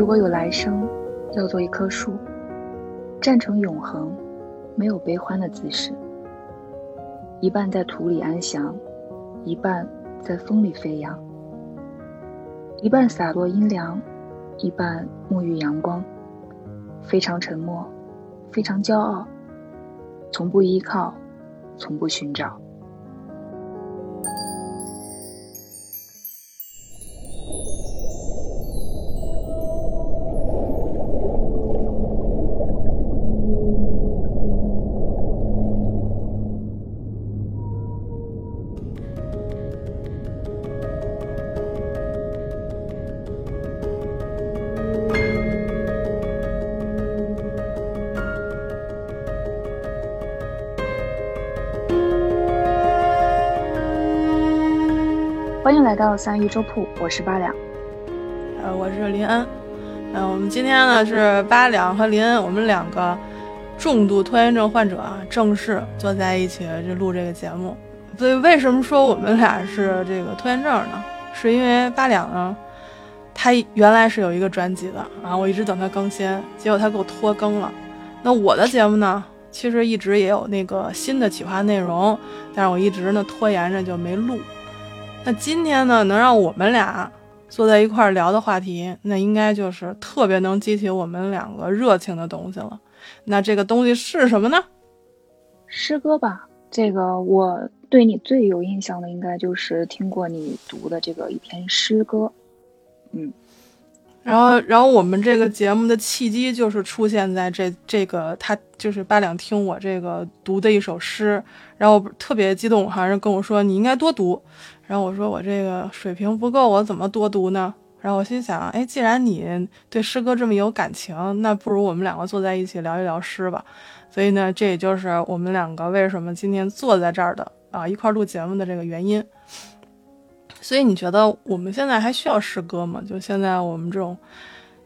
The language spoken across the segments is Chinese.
如果有来生，要做一棵树，站成永恒，没有悲欢的姿势。一半在土里安详，一半在风里飞扬。一半洒落阴凉，一半沐浴阳光。非常沉默，非常骄傲，从不依靠，从不寻找。到三一周铺，我是八两，呃，我是林恩，嗯，我们今天呢是八两和林恩，我们两个重度拖延症患者啊，正式坐在一起就录这个节目。所以为什么说我们俩是这个拖延症呢？是因为八两呢，他原来是有一个专辑的啊，我一直等他更新，结果他给我拖更了。那我的节目呢，其实一直也有那个新的企划内容，但是我一直呢拖延着就没录。那今天呢，能让我们俩坐在一块儿聊的话题，那应该就是特别能激起我们两个热情的东西了。那这个东西是什么呢？诗歌吧。这个我对你最有印象的，应该就是听过你读的这个一篇诗歌。嗯，然后，然后我们这个节目的契机就是出现在这这个他就是八两听我这个读的一首诗，然后特别激动，好像跟我说你应该多读。然后我说我这个水平不够，我怎么多读呢？然后我心想，哎，既然你对诗歌这么有感情，那不如我们两个坐在一起聊一聊诗吧。所以呢，这也就是我们两个为什么今天坐在这儿的啊，一块录节目的这个原因。所以你觉得我们现在还需要诗歌吗？就现在我们这种，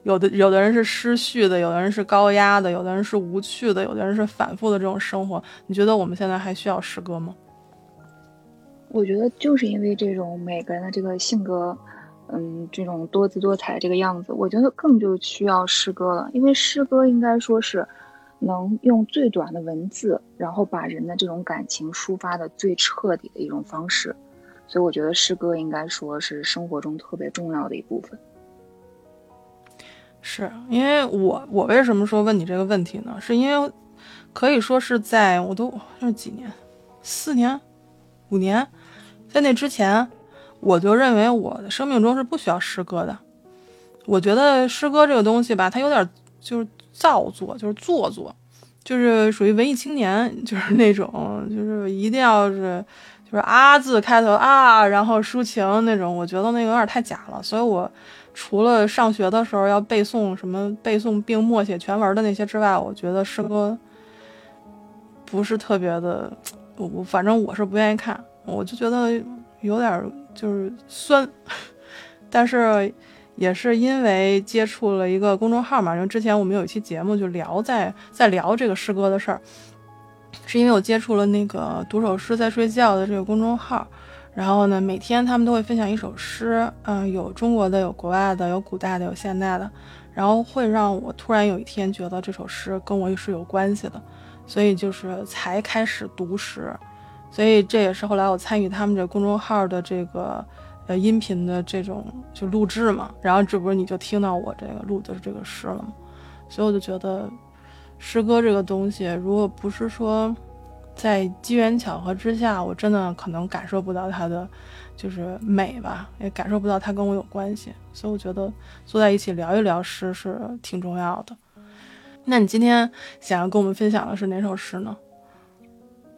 有的有的人是失序的，有的人是高压的，有的人是无趣的，有的人是反复的这种生活，你觉得我们现在还需要诗歌吗？我觉得就是因为这种每个人的这个性格，嗯，这种多姿多彩这个样子，我觉得更就需要诗歌了。因为诗歌应该说是能用最短的文字，然后把人的这种感情抒发的最彻底的一种方式。所以我觉得诗歌应该说是生活中特别重要的一部分。是因为我我为什么说问你这个问题呢？是因为可以说是在我都是几年，四年，五年。在那之前，我就认为我的生命中是不需要诗歌的。我觉得诗歌这个东西吧，它有点就是造作，就是做作，就是属于文艺青年，就是那种，就是一定要是就是啊字开头啊，然后抒情那种。我觉得那个有点太假了。所以我除了上学的时候要背诵什么背诵并默写全文的那些之外，我觉得诗歌不是特别的，我反正我是不愿意看。我就觉得有点就是酸，但是也是因为接触了一个公众号嘛，因为之前我们有一期节目就聊在在聊这个诗歌的事儿，是因为我接触了那个读首诗在睡觉的这个公众号，然后呢，每天他们都会分享一首诗，嗯，有中国的，有国外的，有古代的，有现代的，然后会让我突然有一天觉得这首诗跟我是有关系的，所以就是才开始读诗。所以这也是后来我参与他们这公众号的这个呃音频的这种就录制嘛，然后这不是你就听到我这个录的这个诗了吗？所以我就觉得诗歌这个东西，如果不是说在机缘巧合之下，我真的可能感受不到它的就是美吧，也感受不到它跟我有关系。所以我觉得坐在一起聊一聊诗是挺重要的。那你今天想要跟我们分享的是哪首诗呢？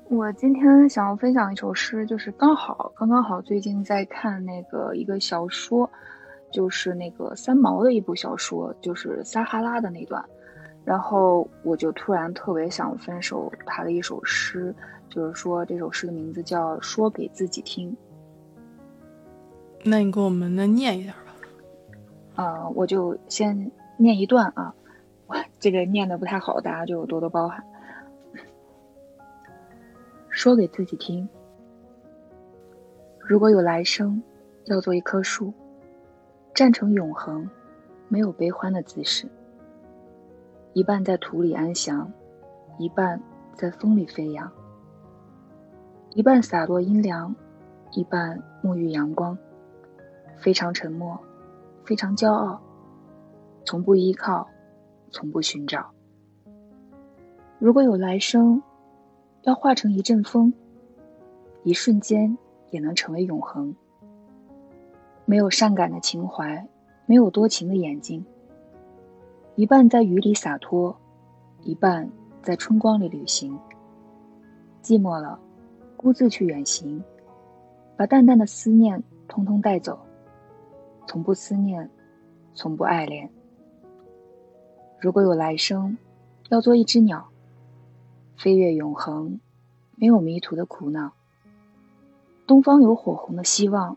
我今天想要分享一首诗，就是刚好刚刚好最近在看那个一个小说，就是那个三毛的一部小说，就是撒哈拉的那段，然后我就突然特别想分手他的一首诗，就是说这首诗的名字叫《说给自己听》。那你给我们那念一下吧。啊，我就先念一段啊，哇，这个念的不太好，大家就多多包涵。说给自己听：如果有来生，要做一棵树，站成永恒，没有悲欢的姿势，一半在土里安详，一半在风里飞扬，一半洒落阴凉，一半沐浴阳光，非常沉默，非常骄傲，从不依靠，从不寻找。如果有来生，要化成一阵风，一瞬间也能成为永恒。没有善感的情怀，没有多情的眼睛。一半在雨里洒脱，一半在春光里旅行。寂寞了，孤自去远行，把淡淡的思念通通带走。从不思念，从不爱恋。如果有来生，要做一只鸟。飞越永恒，没有迷途的苦恼。东方有火红的希望，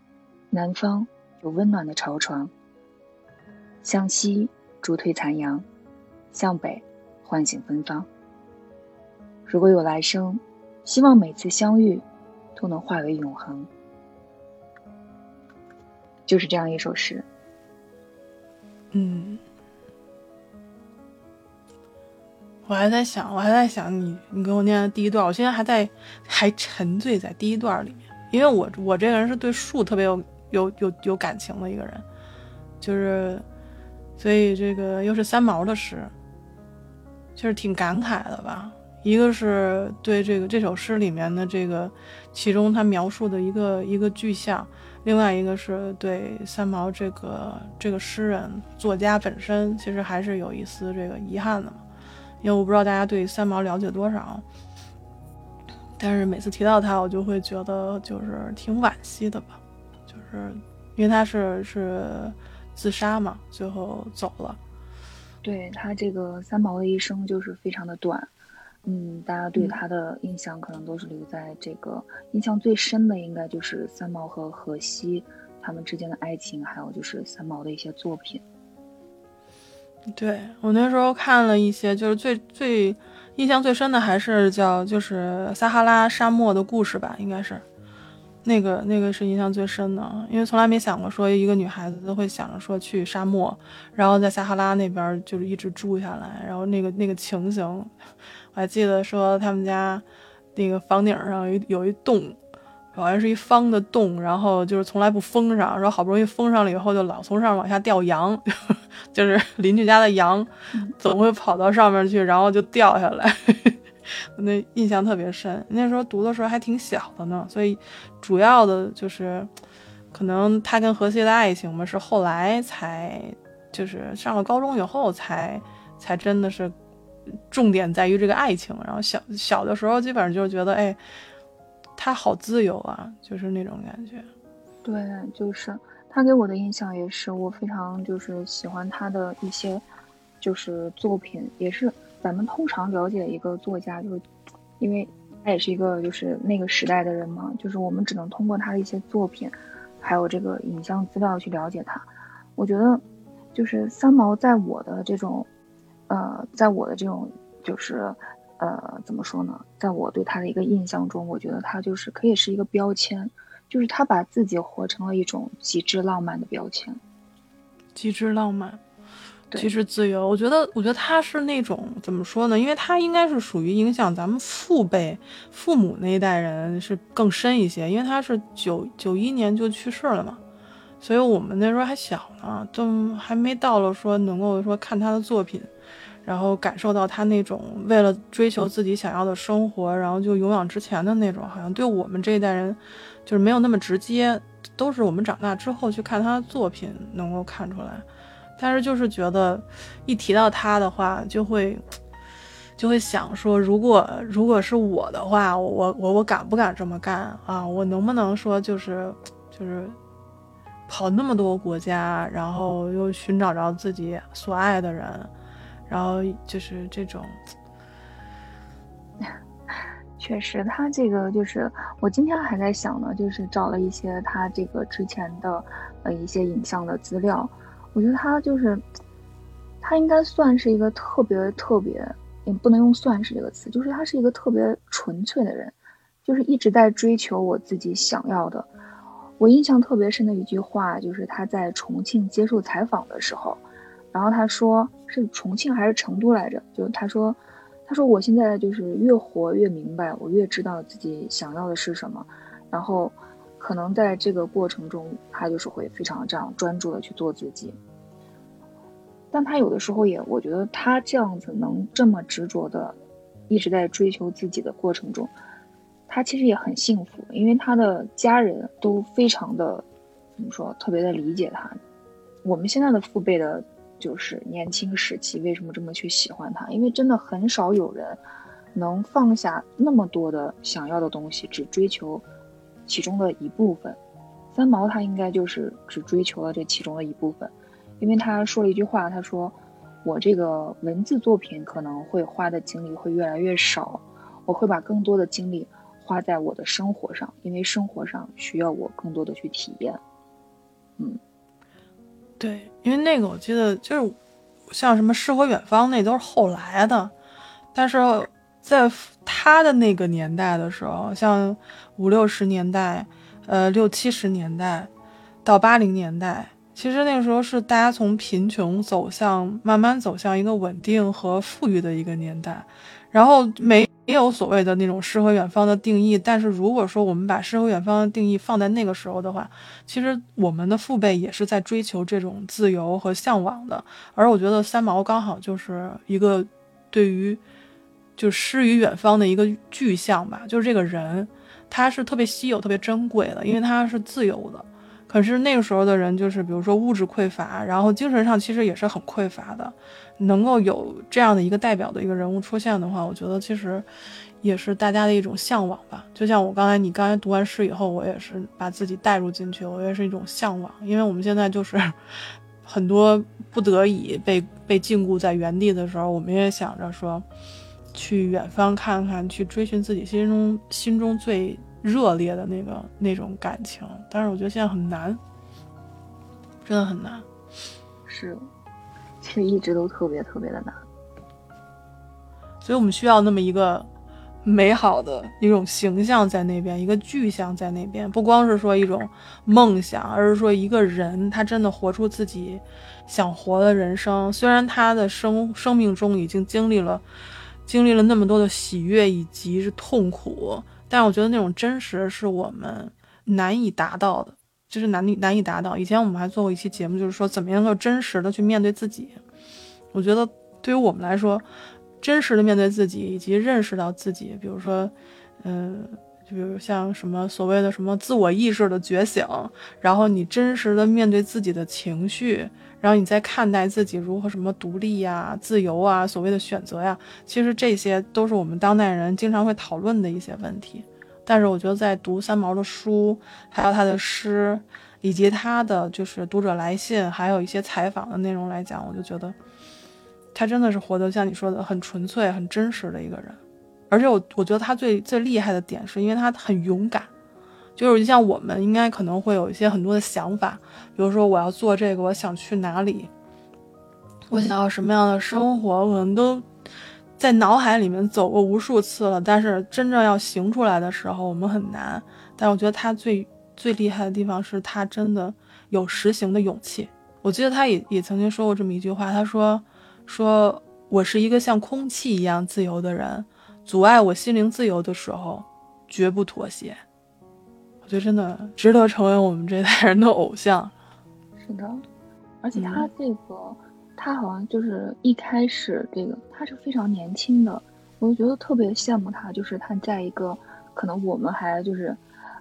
南方有温暖的巢床。向西逐退残阳，向北唤醒芬芳。如果有来生，希望每次相遇都能化为永恒。就是这样一首诗。嗯。我还在想，我还在想你，你给我念的第一段，我现在还在还沉醉在第一段里面，因为我我这个人是对树特别有有有有感情的一个人，就是，所以这个又是三毛的诗，就是挺感慨的吧。一个是对这个这首诗里面的这个其中他描述的一个一个具象，另外一个是对三毛这个这个诗人作家本身，其实还是有一丝这个遗憾的嘛。因为我不知道大家对三毛了解多少，但是每次提到他，我就会觉得就是挺惋惜的吧，就是因为他是是自杀嘛，最后走了。对他这个三毛的一生就是非常的短，嗯，大家对他的印象可能都是留在这个印象最深的，应该就是三毛和荷西他们之间的爱情，还有就是三毛的一些作品。对我那时候看了一些，就是最最印象最深的还是叫就是撒哈拉沙漠的故事吧，应该是那个那个是印象最深的，因为从来没想过说一个女孩子都会想着说去沙漠，然后在撒哈拉那边就是一直住下来，然后那个那个情形，我还记得说他们家那个房顶上有一有一洞。好像是一方的洞，然后就是从来不封上，然后好不容易封上了以后，就老从上往下掉羊，就是邻居家的羊总会跑到上面去，然后就掉下来。那印象特别深。那时候读的时候还挺小的呢，所以主要的就是可能他跟荷西的爱情嘛，是后来才就是上了高中以后才才真的是重点在于这个爱情。然后小小的时候基本上就是觉得哎。他好自由啊，就是那种感觉。对，就是他给我的印象也是，我非常就是喜欢他的一些，就是作品，也是咱们通常了解一个作家，就是因为他也是一个就是那个时代的人嘛，就是我们只能通过他的一些作品，还有这个影像资料去了解他。我觉得，就是三毛在我的这种，呃，在我的这种就是。呃，怎么说呢？在我对他的一个印象中，我觉得他就是可以是一个标签，就是他把自己活成了一种极致浪漫的标签。极致浪漫，极致自由。我觉得，我觉得他是那种怎么说呢？因为他应该是属于影响咱们父辈、父母那一代人是更深一些，因为他是九九一年就去世了嘛，所以我们那时候还小呢，都还没到了说能够说看他的作品。然后感受到他那种为了追求自己想要的生活，然后就勇往直前的那种，好像对我们这一代人，就是没有那么直接，都是我们长大之后去看他的作品能够看出来。但是就是觉得，一提到他的话，就会，就会想说，如果如果是我的话，我我我敢不敢这么干啊？我能不能说就是就是跑那么多国家，然后又寻找着自己所爱的人？然后就是这种，确实，他这个就是我今天还在想呢，就是找了一些他这个之前的呃一些影像的资料，我觉得他就是他应该算是一个特别特别，也不能用“算是”这个词，就是他是一个特别纯粹的人，就是一直在追求我自己想要的。我印象特别深的一句话，就是他在重庆接受采访的时候。然后他说是重庆还是成都来着？就他说，他说我现在就是越活越明白，我越知道自己想要的是什么。然后，可能在这个过程中，他就是会非常这样专注的去做自己。但他有的时候也，我觉得他这样子能这么执着的，一直在追求自己的过程中，他其实也很幸福，因为他的家人都非常的，怎么说，特别的理解他。我们现在的父辈的，就是年轻时期为什么这么去喜欢他？因为真的很少有人能放下那么多的想要的东西，只追求其中的一部分。三毛他应该就是只追求了这其中的一部分。因为他说了一句话，他说：“我这个文字作品可能会花的精力会越来越少，我会把更多的精力花在我的生活上，因为生活上需要我更多的去体验。”嗯，对，因为那个我记得就是像什么诗和远方那都是后来的，但是在他的那个年代的时候，像五六十年代，呃六七十年代到八零年代。其实那个时候是大家从贫穷走向慢慢走向一个稳定和富裕的一个年代，然后没没有所谓的那种诗和远方的定义。但是如果说我们把诗和远方的定义放在那个时候的话，其实我们的父辈也是在追求这种自由和向往的。而我觉得三毛刚好就是一个对于就诗与远方的一个具象吧，就是这个人他是特别稀有、特别珍贵的，因为他是自由的。可是那个时候的人，就是比如说物质匮乏，然后精神上其实也是很匮乏的。能够有这样的一个代表的一个人物出现的话，我觉得其实也是大家的一种向往吧。就像我刚才你刚才读完诗以后，我也是把自己带入进去，我也是一种向往。因为我们现在就是 很多不得已被被禁锢在原地的时候，我们也想着说去远方看看，去追寻自己心中心中最。热烈的那个那种感情，但是我觉得现在很难，真的很难。是，其实一直都特别特别的难。所以我们需要那么一个美好的一种形象在那边，一个具象在那边，不光是说一种梦想，而是说一个人他真的活出自己想活的人生。虽然他的生生命中已经经历了经历了那么多的喜悦以及是痛苦。但我觉得那种真实是我们难以达到的，就是难以难以达到。以前我们还做过一期节目，就是说怎么样够真实的去面对自己。我觉得对于我们来说，真实的面对自己，以及认识到自己，比如说，嗯，就比如像什么所谓的什么自我意识的觉醒，然后你真实的面对自己的情绪。然后你再看待自己如何什么独立呀、自由啊、所谓的选择呀，其实这些都是我们当代人经常会讨论的一些问题。但是我觉得在读三毛的书，还有他的诗，以及他的就是读者来信，还有一些采访的内容来讲，我就觉得他真的是活得像你说的很纯粹、很真实的一个人。而且我我觉得他最最厉害的点是因为他很勇敢。就是像我们应该可能会有一些很多的想法，比如说我要做这个，我想去哪里，我想要什么样的生活，可能都在脑海里面走过无数次了。但是真正要行出来的时候，我们很难。但我觉得他最最厉害的地方是他真的有实行的勇气。我记得他也也曾经说过这么一句话，他说：“说我是一个像空气一样自由的人，阻碍我心灵自由的时候，绝不妥协。”我觉得真的值得成为我们这代人的偶像。是的，而且他这个，他好像就是一开始这个，他是非常年轻的，我就觉得特别羡慕他。就是他在一个可能我们还就是，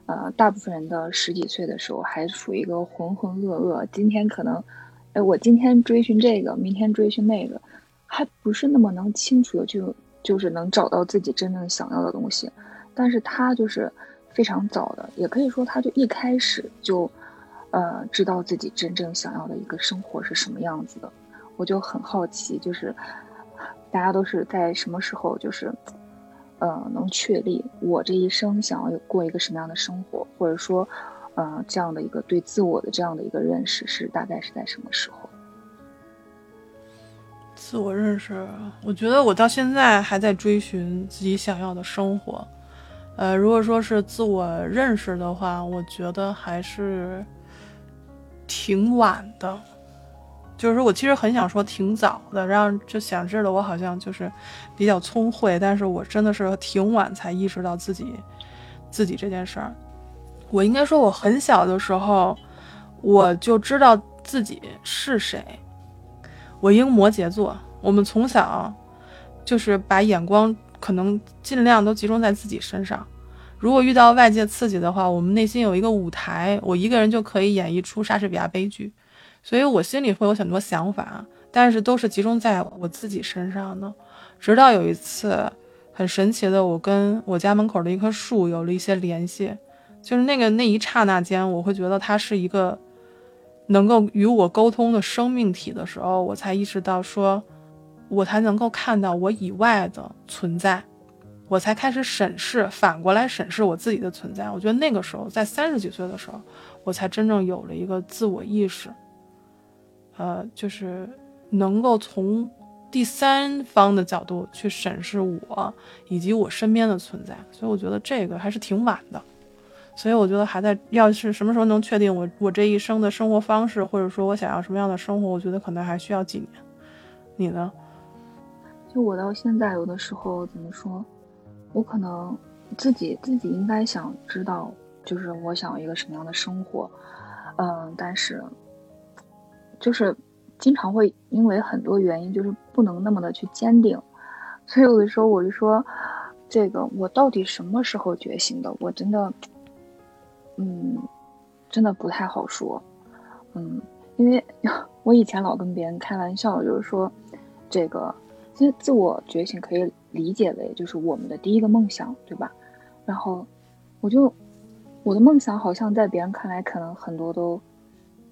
呃，大部分人的十几岁的时候，还处于一个浑浑噩噩。今天可能，哎，我今天追寻这个，明天追寻那个，还不是那么能清楚的就就是能找到自己真正想要的东西。但是他就是。非常早的，也可以说，他就一开始就，呃，知道自己真正想要的一个生活是什么样子的。我就很好奇，就是大家都是在什么时候，就是，呃，能确立我这一生想要过一个什么样的生活，或者说，呃，这样的一个对自我的这样的一个认识是大概是在什么时候？自我认识，我觉得我到现在还在追寻自己想要的生活。呃，如果说是自我认识的话，我觉得还是挺晚的，就是说我其实很想说挺早的，让就想知道我好像就是比较聪慧，但是我真的是挺晚才意识到自己自己这件事儿。我应该说我很小的时候我就知道自己是谁。我一个摩羯座，我们从小就是把眼光可能尽量都集中在自己身上。如果遇到外界刺激的话，我们内心有一个舞台，我一个人就可以演绎出莎士比亚悲剧。所以我心里会有很多想法，但是都是集中在我自己身上的。直到有一次，很神奇的，我跟我家门口的一棵树有了一些联系，就是那个那一刹那间，我会觉得它是一个能够与我沟通的生命体的时候，我才意识到说，我才能够看到我以外的存在。我才开始审视，反过来审视我自己的存在。我觉得那个时候，在三十几岁的时候，我才真正有了一个自我意识，呃，就是能够从第三方的角度去审视我以及我身边的存在。所以我觉得这个还是挺晚的。所以我觉得还在，要是什么时候能确定我我这一生的生活方式，或者说我想要什么样的生活，我觉得可能还需要几年。你呢？就我到现在，有的时候怎么说？我可能自己自己应该想知道，就是我想要一个什么样的生活，嗯，但是就是经常会因为很多原因，就是不能那么的去坚定，所以有的时候我就说，这个我到底什么时候觉醒的？我真的，嗯，真的不太好说，嗯，因为 我以前老跟别人开玩笑，就是说，这个其实自我觉醒可以。理解为就是我们的第一个梦想，对吧？然后我就我的梦想好像在别人看来可能很多都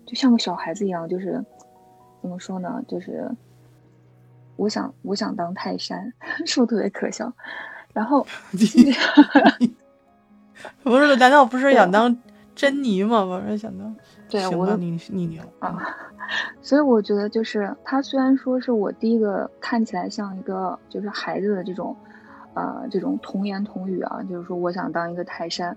就像个小孩子一样，就是怎么说呢？就是我想我想当泰山，是不是特别可笑？然后 不是？难道不是想当珍妮吗？我是想当对，我你你牛啊。所以我觉得，就是他虽然说是我第一个看起来像一个就是孩子的这种，呃，这种童言童语啊，就是说我想当一个泰山，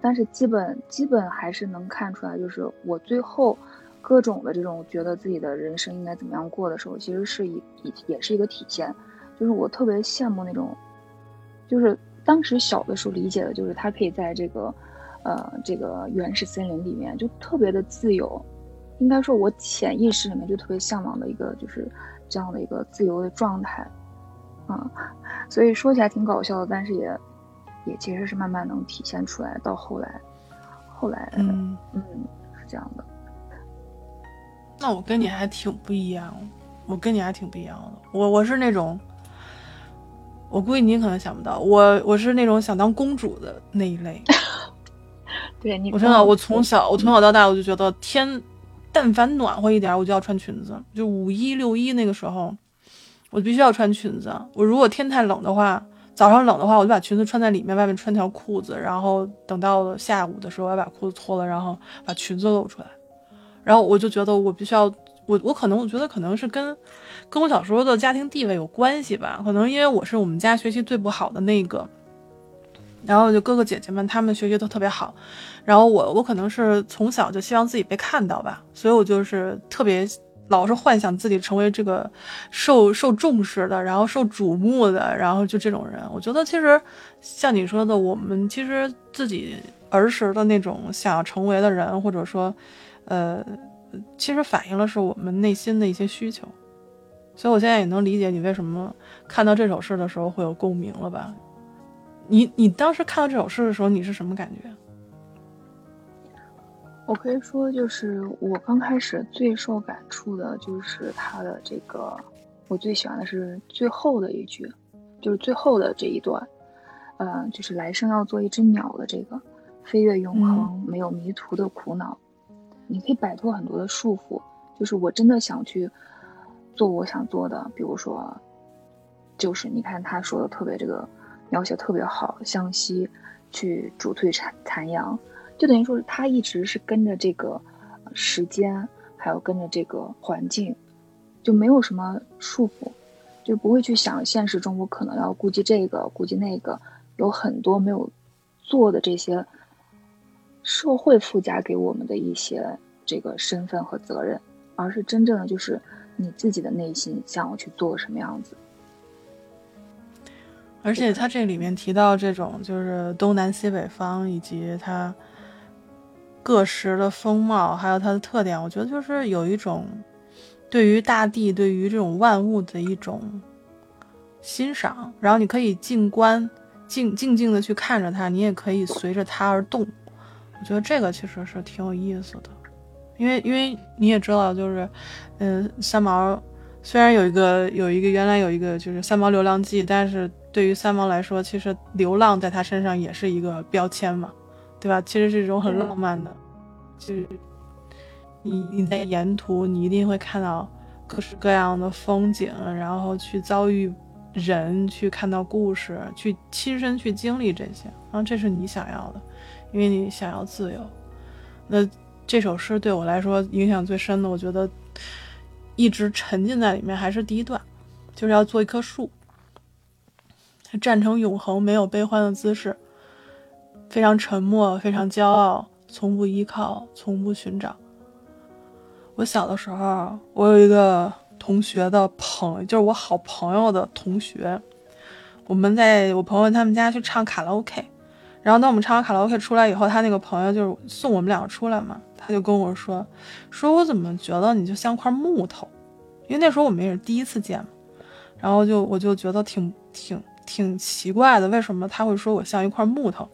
但是基本基本还是能看出来，就是我最后各种的这种觉得自己的人生应该怎么样过的时候，其实是一也也是一个体现，就是我特别羡慕那种，就是当时小的时候理解的，就是他可以在这个，呃，这个原始森林里面就特别的自由。应该说，我潜意识里面就特别向往的一个，就是这样的一个自由的状态，啊，所以说起来挺搞笑的，但是也，也其实是慢慢能体现出来。到后来，后来，嗯嗯，是这样的。那我跟你还挺不一样，我跟你还挺不一样的。我我是那种，我估计你可能想不到，我我是那种想当公主的那一类。对你，我真的，我从小我从小到大我就觉得天。但凡暖和一点，我就要穿裙子。就五一、六一那个时候，我必须要穿裙子。我如果天太冷的话，早上冷的话，我就把裙子穿在里面，外面穿条裤子。然后等到了下午的时候，我要把裤子脱了，然后把裙子露出来。然后我就觉得我必须要，我我可能我觉得可能是跟跟我小时候的家庭地位有关系吧。可能因为我是我们家学习最不好的那个。然后就哥哥姐姐们，他们学习都特别好，然后我我可能是从小就希望自己被看到吧，所以我就是特别老是幻想自己成为这个受受重视的，然后受瞩目的，然后就这种人。我觉得其实像你说的，我们其实自己儿时的那种想要成为的人，或者说，呃，其实反映了是我们内心的一些需求。所以我现在也能理解你为什么看到这首诗的时候会有共鸣了吧。你你当时看到这首诗的时候，你是什么感觉？我可以说，就是我刚开始最受感触的，就是他的这个，我最喜欢的是最后的一句，就是最后的这一段，呃，就是来生要做一只鸟的这个，飞越永恒，没有迷途的苦恼，你可以摆脱很多的束缚，就是我真的想去做我想做的，比如说，就是你看他说的特别这个。描写特别好，向西去主退残残阳，就等于说是他一直是跟着这个时间，还有跟着这个环境，就没有什么束缚，就不会去想现实中我可能要顾及这个顾及那个，有很多没有做的这些社会附加给我们的一些这个身份和责任而是真正的就是你自己的内心想要去做什么样子。而且他这里面提到这种就是东南西北方以及它各时的风貌，还有它的特点，我觉得就是有一种对于大地、对于这种万物的一种欣赏。然后你可以静观、静静静的去看着它，你也可以随着它而动。我觉得这个其实是挺有意思的，因为因为你也知道，就是嗯，三毛虽然有一个有一个原来有一个就是三毛流浪记，但是。对于三毛来说，其实流浪在他身上也是一个标签嘛，对吧？其实是一种很浪漫的，就是你你在沿途，你一定会看到各式各样的风景，然后去遭遇人，去看到故事，去亲身去经历这些，然后这是你想要的，因为你想要自由。那这首诗对我来说影响最深的，我觉得一直沉浸在里面，还是第一段，就是要做一棵树。站成永恒，没有悲欢的姿势，非常沉默，非常骄傲，从不依靠，从不寻找。我小的时候，我有一个同学的朋友，就是我好朋友的同学，我们在我朋友他们家去唱卡拉 OK，然后当我们唱完卡拉 OK 出来以后，他那个朋友就是送我们两个出来嘛，他就跟我说，说我怎么觉得你就像块木头，因为那时候我们也是第一次见嘛，然后就我就觉得挺挺。挺奇怪的，为什么他会说我像一块木头？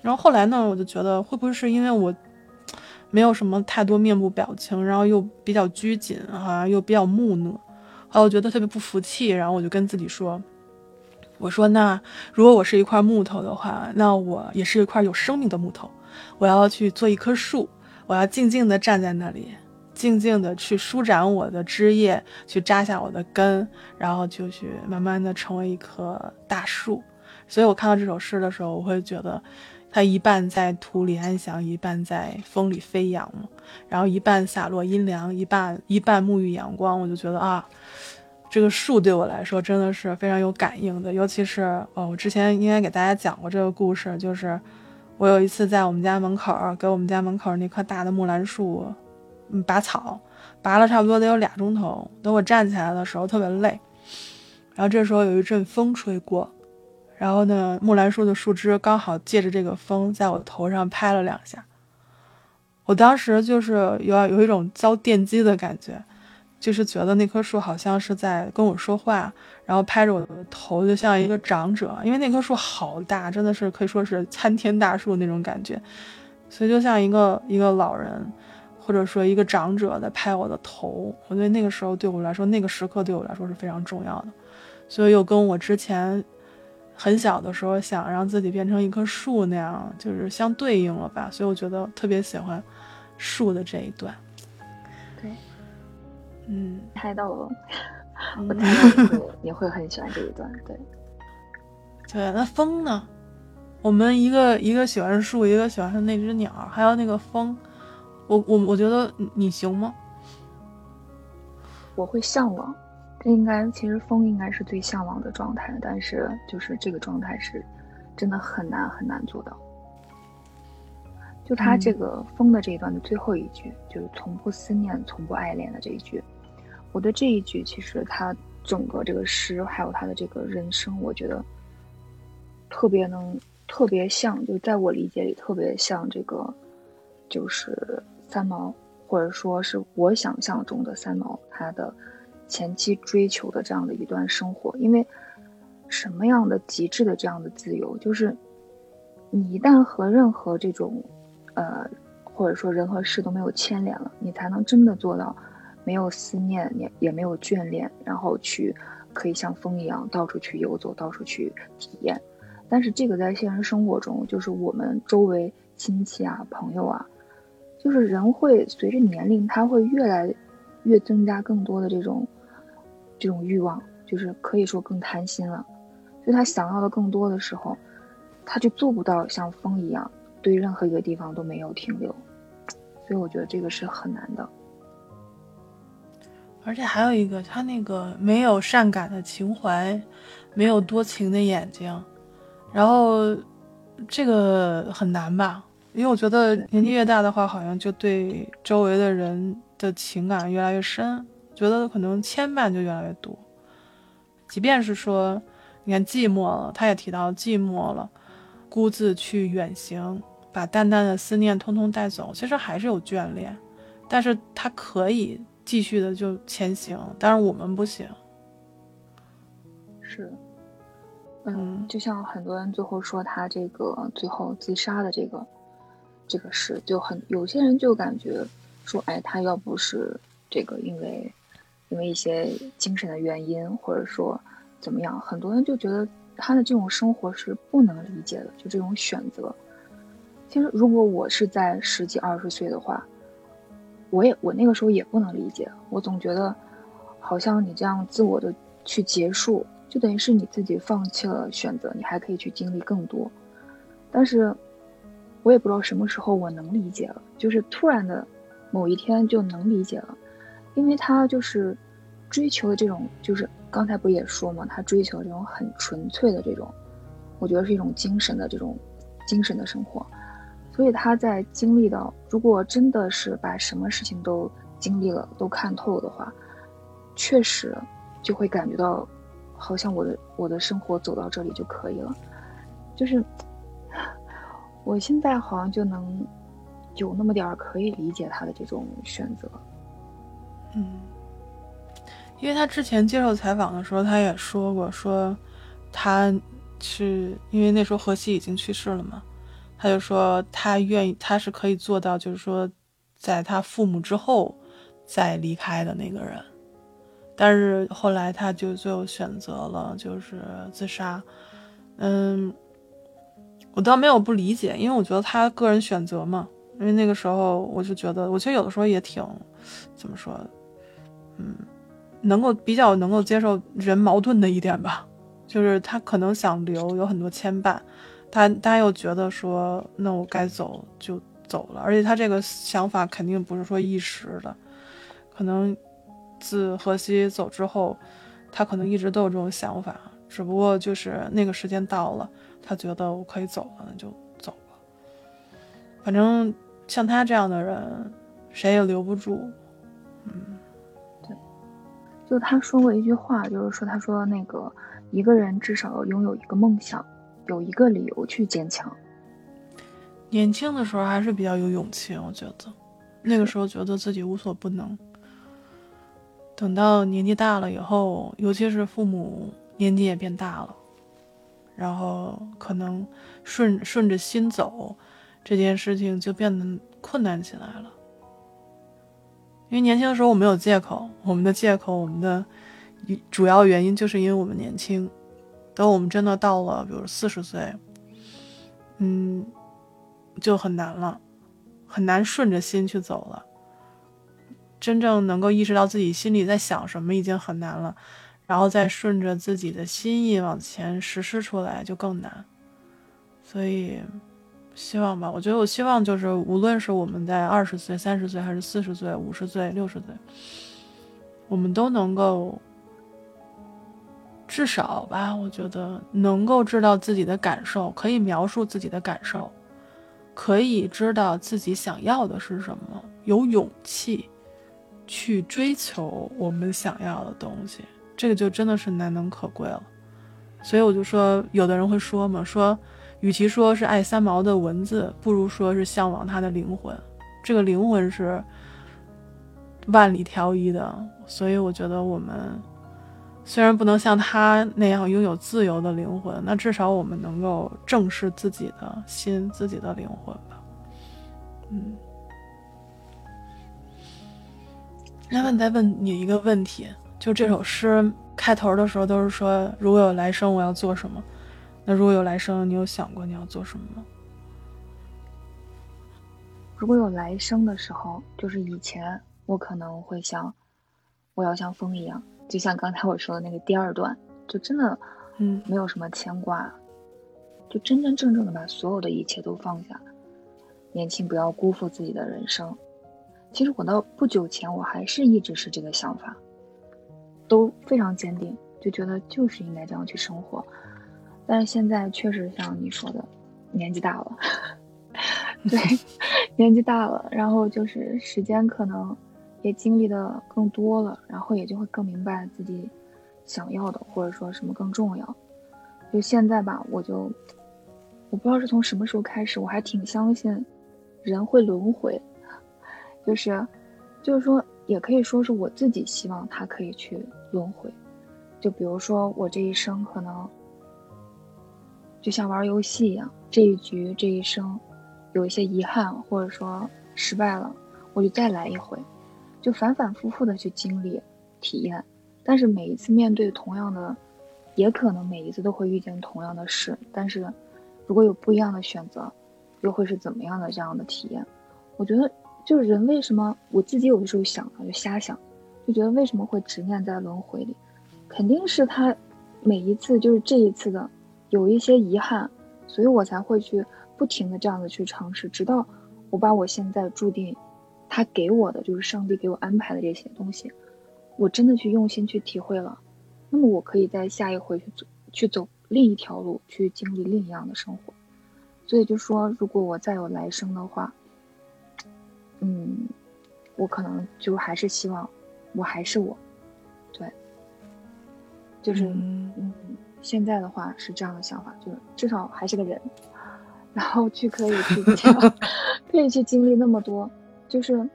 然后后来呢，我就觉得会不会是因为我没有什么太多面部表情，然后又比较拘谨，哈，又比较木讷，后来我觉得特别不服气，然后我就跟自己说：“我说那如果我是一块木头的话，那我也是一块有生命的木头，我要去做一棵树，我要静静地站在那里。”静静地去舒展我的枝叶，去扎下我的根，然后就去慢慢地成为一棵大树。所以我看到这首诗的时候，我会觉得，它一半在土里安详，一半在风里飞扬，然后一半洒落阴凉，一半一半沐浴阳光。我就觉得啊，这个树对我来说真的是非常有感应的。尤其是哦，我之前应该给大家讲过这个故事，就是我有一次在我们家门口给我们家门口那棵大的木兰树。嗯，拔草，拔了差不多得有俩钟头。等我站起来的时候特别累，然后这时候有一阵风吹过，然后呢，木兰树的树枝刚好借着这个风在我头上拍了两下。我当时就是有有一种遭电击的感觉，就是觉得那棵树好像是在跟我说话，然后拍着我的头，就像一个长者。因为那棵树好大，真的是可以说是参天大树那种感觉，所以就像一个一个老人。或者说一个长者在拍我的头，我觉得那个时候对我来说，那个时刻对我来说是非常重要的，所以又跟我之前很小的时候想让自己变成一棵树那样，就是相对应了吧。所以我觉得特别喜欢树的这一段。对，嗯，猜到了，我猜到你会 你会很喜欢这一段。对，对，那风呢？我们一个一个喜欢树，一个喜欢那只鸟，还有那个风。我我我觉得你行吗？我会向往，这应该其实风应该是最向往的状态，但是就是这个状态是真的很难很难做到。就他这个风的这一段的最后一句，就是从不思念，从不爱恋的这一句，我的这一句其实他整个这个诗还有他的这个人生，我觉得特别能特别像，就在我理解里特别像这个，就是。三毛，或者说是我想象中的三毛，他的前期追求的这样的一段生活，因为什么样的极致的这样的自由，就是你一旦和任何这种，呃，或者说人和事都没有牵连了，你才能真的做到没有思念，也也没有眷恋，然后去可以像风一样到处去游走，到处去体验。但是这个在现实生活中，就是我们周围亲戚啊、朋友啊。就是人会随着年龄，他会越来越增加更多的这种这种欲望，就是可以说更贪心了。就他想要的更多的时候，他就做不到像风一样对任何一个地方都没有停留。所以我觉得这个是很难的。而且还有一个，他那个没有善感的情怀，没有多情的眼睛，然后这个很难吧？因为我觉得年纪越大的话，好像就对周围的人的情感越来越深，觉得可能牵绊就越来越多。即便是说，你看寂寞了，他也提到寂寞了，孤自去远行，把淡淡的思念通通带走。其实还是有眷恋，但是他可以继续的就前行，但是我们不行。是。嗯，就像很多人最后说他这个最后自杀的这个这个事，就很有些人就感觉说，哎，他要不是这个因为因为一些精神的原因，或者说怎么样，很多人就觉得他的这种生活是不能理解的，就这种选择。其实如果我是在十几二十岁的话，我也我那个时候也不能理解，我总觉得好像你这样自我的去结束。就等于是你自己放弃了选择，你还可以去经历更多。但是，我也不知道什么时候我能理解了，就是突然的某一天就能理解了，因为他就是追求的这种，就是刚才不也说嘛，他追求这种很纯粹的这种，我觉得是一种精神的这种精神的生活。所以他在经历到，如果真的是把什么事情都经历了，都看透的话，确实就会感觉到。好像我的我的生活走到这里就可以了，就是我现在好像就能有那么点儿可以理解他的这种选择。嗯，因为他之前接受采访的时候，他也说过，说他是因为那时候荷西已经去世了嘛，他就说他愿意，他是可以做到，就是说在他父母之后再离开的那个人。但是后来他就最后选择了就是自杀，嗯，我倒没有不理解，因为我觉得他个人选择嘛。因为那个时候我就觉得，我其实有的时候也挺，怎么说，嗯，能够比较能够接受人矛盾的一点吧，就是他可能想留，有很多牵绊，他他又觉得说，那我该走就走了，而且他这个想法肯定不是说一时的，可能。自荷西走之后，他可能一直都有这种想法，只不过就是那个时间到了，他觉得我可以走了，那就走了。反正像他这样的人，谁也留不住。嗯，对。就他说过一句话，就是说，他说那个一个人至少要拥有一个梦想，有一个理由去坚强。年轻的时候还是比较有勇气，我觉得，那个时候觉得自己无所不能。等到年纪大了以后，尤其是父母年纪也变大了，然后可能顺顺着心走，这件事情就变得困难起来了。因为年轻的时候我们有借口，我们的借口，我们的主要原因就是因为我们年轻。等我们真的到了，比如四十岁，嗯，就很难了，很难顺着心去走了。真正能够意识到自己心里在想什么已经很难了，然后再顺着自己的心意往前实施出来就更难。所以，希望吧，我觉得我希望就是，无论是我们在二十岁、三十岁，还是四十岁、五十岁、六十岁，我们都能够至少吧，我觉得能够知道自己的感受，可以描述自己的感受，可以知道自己想要的是什么，有勇气。去追求我们想要的东西，这个就真的是难能可贵了。所以我就说，有的人会说嘛，说与其说是爱三毛的文字，不如说是向往他的灵魂。这个灵魂是万里挑一的。所以我觉得，我们虽然不能像他那样拥有自由的灵魂，那至少我们能够正视自己的心、自己的灵魂吧。嗯。那么再问你一个问题，就这首诗开头的时候都是说如果有来生我要做什么？那如果有来生，你有想过你要做什么吗？如果有来生的时候，就是以前我可能会想，我要像风一样，就像刚才我说的那个第二段，就真的，嗯，没有什么牵挂，就真真正正的把所有的一切都放下，年轻不要辜负自己的人生。其实我到不久前，我还是一直是这个想法，都非常坚定，就觉得就是应该这样去生活。但是现在确实像你说的，年纪大了，对，年纪大了，然后就是时间可能也经历的更多了，然后也就会更明白自己想要的或者说什么更重要。就现在吧，我就我不知道是从什么时候开始，我还挺相信人会轮回，就是就是说，也可以说是我自己希望他可以去轮回。就比如说我这一生可能就像玩游戏一样，这一局这一生有一些遗憾，或者说失败了，我就再来一回，就反反复复的去经历体验。但是每一次面对同样的。也可能每一次都会遇见同样的事，但是如果有不一样的选择，又会是怎么样的这样的体验？我觉得就是人为什么我自己有的时候想啊，就瞎想，就觉得为什么会执念在轮回里？肯定是他每一次就是这一次的有一些遗憾，所以我才会去不停的这样子去尝试，直到我把我现在注定他给我的就是上帝给我安排的这些东西，我真的去用心去体会了。那么我可以在下一回去走，去走另一条路，去经历另一样的生活。所以就说，如果我再有来生的话，嗯，我可能就还是希望我还是我，对，就是嗯，现在的话是这样的想法，就是至少还是个人，然后去可以去 可以去经历那么多，就是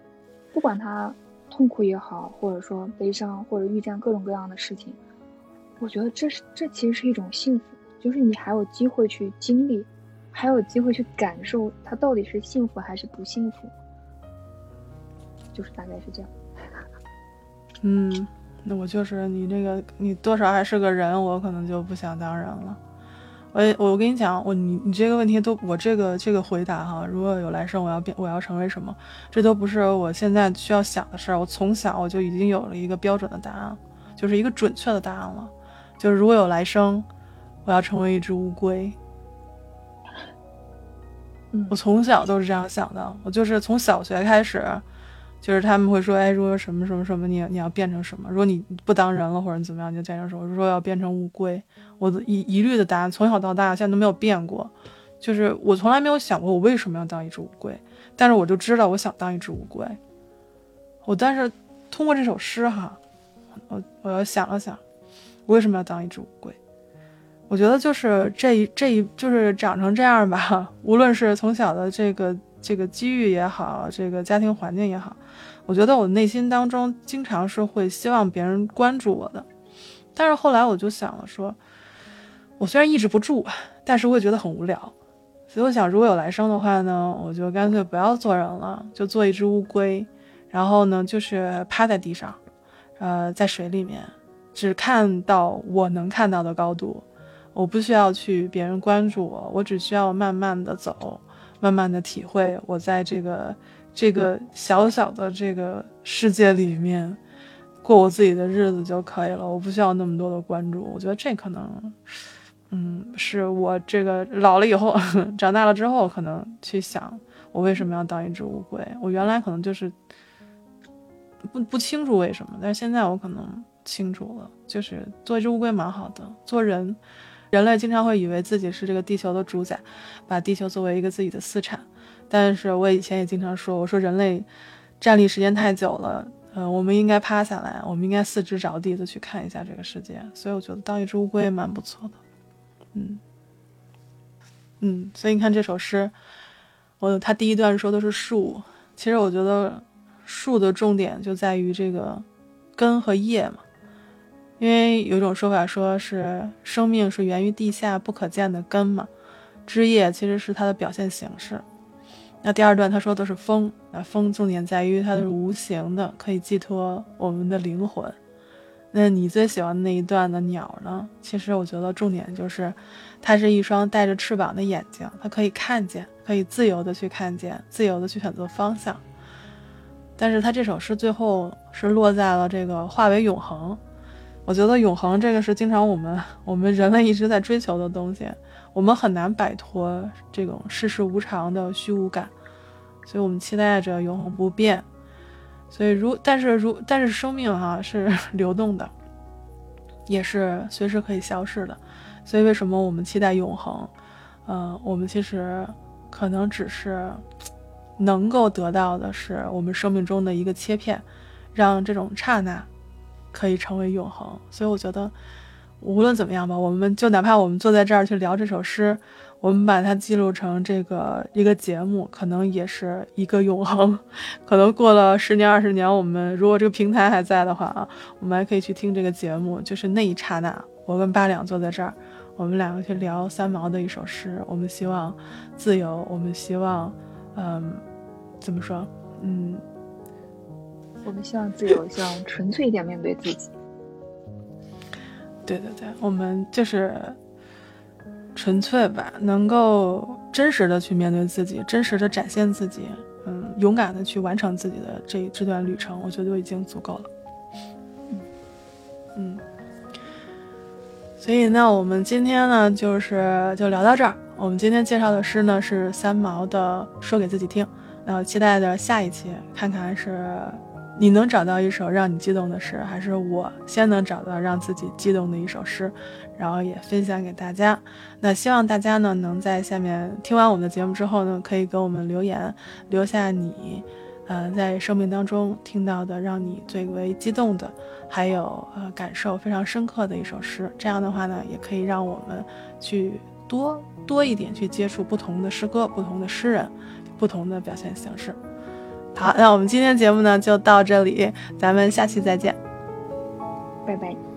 不管他痛苦也好，或者说悲伤，或者遇见各种各样的事情。我觉得这是这其实是一种幸福，就是你还有机会去经历，还有机会去感受它到底是幸福还是不幸福，就是大概是这样。嗯，那我就是你这个，你多少还是个人，我可能就不想当人了。我我跟你讲，我你你这个问题都我这个这个回答哈，如果有来生，我要变我要成为什么，这都不是我现在需要想的事儿。我从小我就已经有了一个标准的答案，就是一个准确的答案了。就是如果有来生，我要成为一只乌龟。我从小都是这样想的。我就是从小学开始，就是他们会说：“哎，如果什么什么什么，你你要变成什么？如果你不当人了或者怎么样，你就变成什么？”我说要变成乌龟。我的一一律的答案，从小到大现在都没有变过。就是我从来没有想过我为什么要当一只乌龟，但是我就知道我想当一只乌龟。我但是通过这首诗哈，我我又想了想。我为什么要当一只乌龟？我觉得就是这一这一就是长成这样吧。无论是从小的这个这个机遇也好，这个家庭环境也好，我觉得我内心当中经常是会希望别人关注我的。但是后来我就想了，说我虽然抑制不住，但是我也觉得很无聊。所以我想，如果有来生的话呢，我就干脆不要做人了，就做一只乌龟，然后呢，就是趴在地上，呃，在水里面。只看到我能看到的高度，我不需要去别人关注我，我只需要慢慢的走，慢慢的体会我在这个这个小小的这个世界里面过我自己的日子就可以了，我不需要那么多的关注。我觉得这可能，嗯，是我这个老了以后，长大了之后可能去想，我为什么要当一只乌龟？我原来可能就是不不清楚为什么，但是现在我可能。清楚了，就是做一只乌龟蛮好的。做人，人类经常会以为自己是这个地球的主宰，把地球作为一个自己的私产。但是我以前也经常说，我说人类站立时间太久了，呃，我们应该趴下来，我们应该四肢着地的去看一下这个世界。所以我觉得当一只乌龟蛮不错的。嗯嗯，所以你看这首诗，我它第一段说的是树，其实我觉得树的重点就在于这个根和叶嘛。因为有一种说法，说是生命是源于地下不可见的根嘛，枝叶其实是它的表现形式。那第二段他说的是风，那风重点在于它是无形的，可以寄托我们的灵魂。那你最喜欢那一段的鸟呢？其实我觉得重点就是，它是一双带着翅膀的眼睛，它可以看见，可以自由的去看见，自由的去选择方向。但是它这首诗最后是落在了这个化为永恒。我觉得永恒这个是经常我们我们人类一直在追求的东西，我们很难摆脱这种世事无常的虚无感，所以我们期待着永恒不变。所以如但是如但是生命哈是 流动的，也是随时可以消逝的。所以为什么我们期待永恒？呃，我们其实可能只是能够得到的是我们生命中的一个切片，让这种刹那可以成为永恒。所以我觉得，无论怎么样吧，我们就哪怕我们坐在这儿去聊这首诗。我们把它记录成这个一个节目，可能也是一个永恒。可能过了十年、二十年，我们如果这个平台还在的话啊，我们还可以去听这个节目。就是那一刹那，我跟八两坐在这儿，我们两个去聊三毛的一首诗。我们希望自由，我们希望，嗯，怎么说？嗯，我们希望自由，希望纯粹一点面对自己。对对对，我们就是。纯粹吧，能够真实的去面对自己，真实的展现自己，嗯，勇敢的去完成自己的这这段旅程，我觉得就已经足够了。嗯嗯，所以那我们今天呢，就是就聊到这儿。我们今天介绍的诗呢是三毛的《说给自己听》，然后期待着下一期，看看是你能找到一首让你激动的诗，还是我先能找到让自己激动的一首诗。然后也分享给大家，那希望大家呢能在下面听完我们的节目之后呢，可以给我们留言，留下你，呃，在生命当中听到的让你最为激动的，还有呃感受非常深刻的一首诗。这样的话呢，也可以让我们去多多一点去接触不同的诗歌、不同的诗人、不同的表现形式。好，那我们今天节目呢就到这里，咱们下期再见，拜拜。